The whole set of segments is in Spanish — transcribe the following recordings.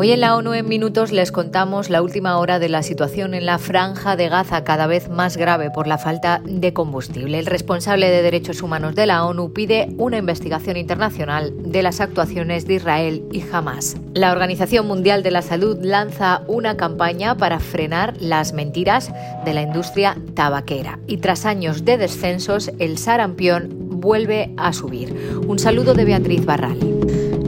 Hoy en la ONU en minutos les contamos la última hora de la situación en la franja de Gaza cada vez más grave por la falta de combustible. El responsable de derechos humanos de la ONU pide una investigación internacional de las actuaciones de Israel y Hamas. La Organización Mundial de la Salud lanza una campaña para frenar las mentiras de la industria tabaquera y tras años de descensos el sarampión vuelve a subir. Un saludo de Beatriz Barral.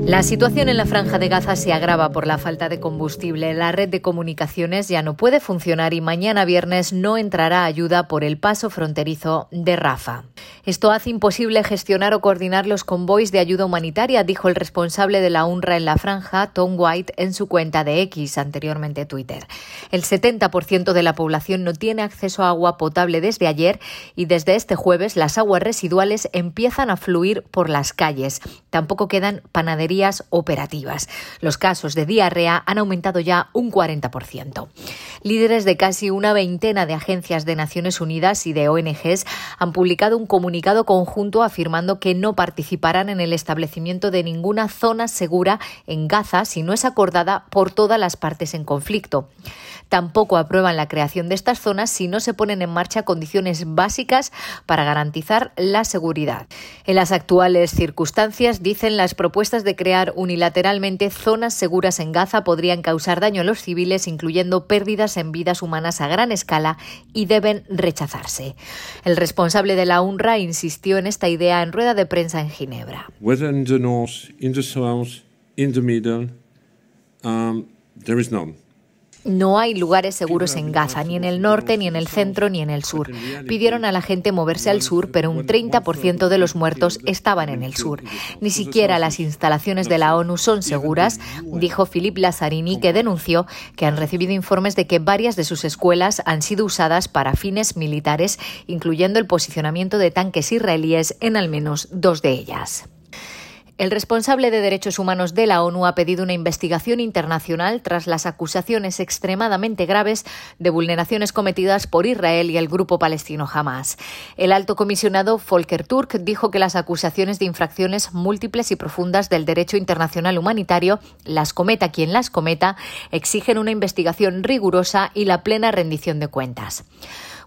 La situación en la franja de Gaza se agrava por la falta de combustible. La red de comunicaciones ya no puede funcionar y mañana viernes no entrará ayuda por el paso fronterizo de Rafa. Esto hace imposible gestionar o coordinar los convoys de ayuda humanitaria, dijo el responsable de la UNRWA en la franja, Tom White, en su cuenta de X, anteriormente Twitter. El 70% de la población no tiene acceso a agua potable desde ayer y desde este jueves las aguas residuales empiezan a fluir por las calles. Tampoco quedan panaderías operativas. Los casos de diarrea han aumentado ya un 40%. Líderes de casi una veintena de agencias de Naciones Unidas y de ONGs han publicado un comunicado conjunto afirmando que no participarán en el establecimiento de ninguna zona segura en Gaza si no es acordada por todas las partes en conflicto. Tampoco aprueban la creación de estas zonas si no se ponen en marcha condiciones básicas para garantizar la seguridad. En las actuales circunstancias, dicen las propuestas de crear unilateralmente zonas seguras en Gaza podrían causar daño a los civiles, incluyendo pérdidas en vidas humanas a gran escala, y deben rechazarse. El responsable de la UNRWA insistió en esta idea en rueda de prensa en Ginebra. No hay lugares seguros en Gaza, ni en el norte, ni en el centro, ni en el sur. Pidieron a la gente moverse al sur, pero un 30% de los muertos estaban en el sur. Ni siquiera las instalaciones de la ONU son seguras, dijo Philippe Lazzarini, que denunció que han recibido informes de que varias de sus escuelas han sido usadas para fines militares, incluyendo el posicionamiento de tanques israelíes en al menos dos de ellas. El responsable de derechos humanos de la ONU ha pedido una investigación internacional tras las acusaciones extremadamente graves de vulneraciones cometidas por Israel y el grupo palestino Hamas. El alto comisionado Volker Turk dijo que las acusaciones de infracciones múltiples y profundas del derecho internacional humanitario, las cometa quien las cometa, exigen una investigación rigurosa y la plena rendición de cuentas.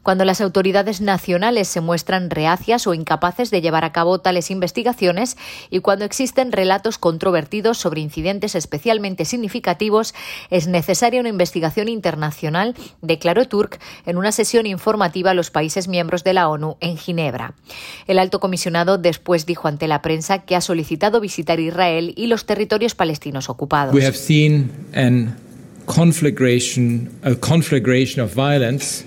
Cuando las autoridades nacionales se muestran reacias o incapaces de llevar a cabo tales investigaciones y cuando existen relatos controvertidos sobre incidentes especialmente significativos, es necesaria una investigación internacional, declaró Turk en una sesión informativa a los países miembros de la ONU en Ginebra. El alto comisionado después dijo ante la prensa que ha solicitado visitar Israel y los territorios palestinos ocupados. We have seen an conflagration, a conflagration of violence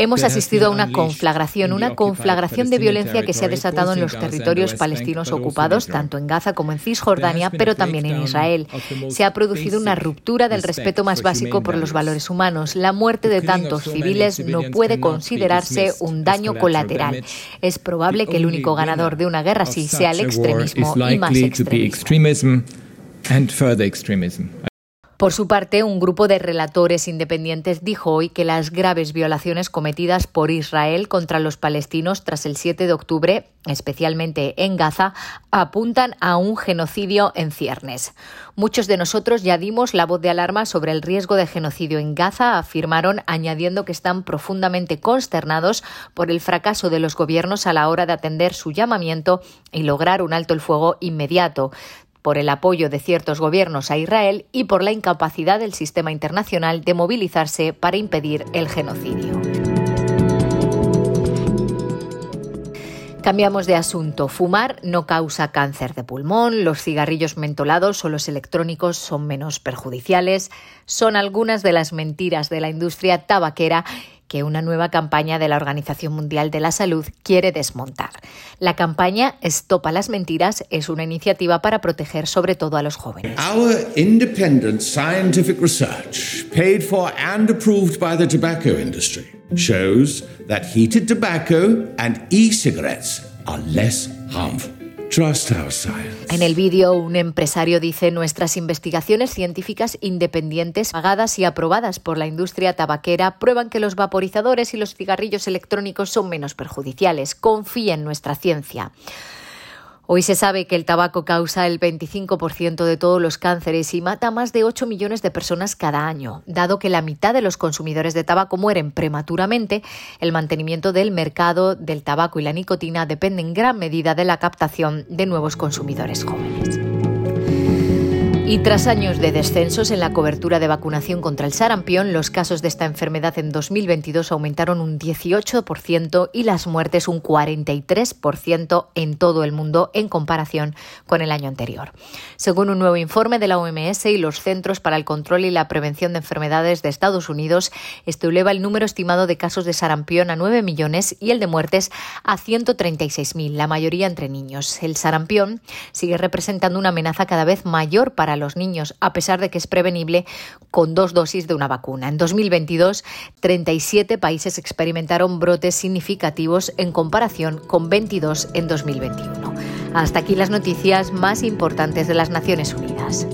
Hemos asistido a una conflagración, una conflagración de violencia que se ha desatado en los territorios palestinos ocupados, tanto en Gaza como en Cisjordania, pero también en Israel. Se ha producido una ruptura del respeto más básico por los valores humanos. La muerte de tantos civiles no puede considerarse un daño colateral. Es probable que el único ganador de una guerra así sea el extremismo y más extremismo. Por su parte, un grupo de relatores independientes dijo hoy que las graves violaciones cometidas por Israel contra los palestinos tras el 7 de octubre, especialmente en Gaza, apuntan a un genocidio en ciernes. Muchos de nosotros ya dimos la voz de alarma sobre el riesgo de genocidio en Gaza, afirmaron, añadiendo que están profundamente consternados por el fracaso de los gobiernos a la hora de atender su llamamiento y lograr un alto el fuego inmediato por el apoyo de ciertos gobiernos a Israel y por la incapacidad del sistema internacional de movilizarse para impedir el genocidio. Cambiamos de asunto. Fumar no causa cáncer de pulmón, los cigarrillos mentolados o los electrónicos son menos perjudiciales. Son algunas de las mentiras de la industria tabaquera que una nueva campaña de la Organización Mundial de la Salud quiere desmontar. La campaña Estopa las mentiras es una iniciativa para proteger sobre todo a los jóvenes. Our independent scientific research, paid for and approved by the tobacco industry, shows that heated tobacco and e-cigarettes are less harmful. En el vídeo, un empresario dice nuestras investigaciones científicas independientes, pagadas y aprobadas por la industria tabaquera, prueban que los vaporizadores y los cigarrillos electrónicos son menos perjudiciales. Confía en nuestra ciencia. Hoy se sabe que el tabaco causa el 25% de todos los cánceres y mata a más de 8 millones de personas cada año. Dado que la mitad de los consumidores de tabaco mueren prematuramente, el mantenimiento del mercado del tabaco y la nicotina depende en gran medida de la captación de nuevos consumidores jóvenes. Y tras años de descensos en la cobertura de vacunación contra el sarampión, los casos de esta enfermedad en 2022 aumentaron un 18% y las muertes un 43% en todo el mundo en comparación con el año anterior. Según un nuevo informe de la OMS y los Centros para el Control y la Prevención de Enfermedades de Estados Unidos, este eleva el número estimado de casos de sarampión a 9 millones y el de muertes a 136.000, la mayoría entre niños. El sarampión sigue representando una amenaza cada vez mayor para los niños, a pesar de que es prevenible con dos dosis de una vacuna. En 2022, 37 países experimentaron brotes significativos en comparación con 22 en 2021. Hasta aquí las noticias más importantes de las Naciones Unidas.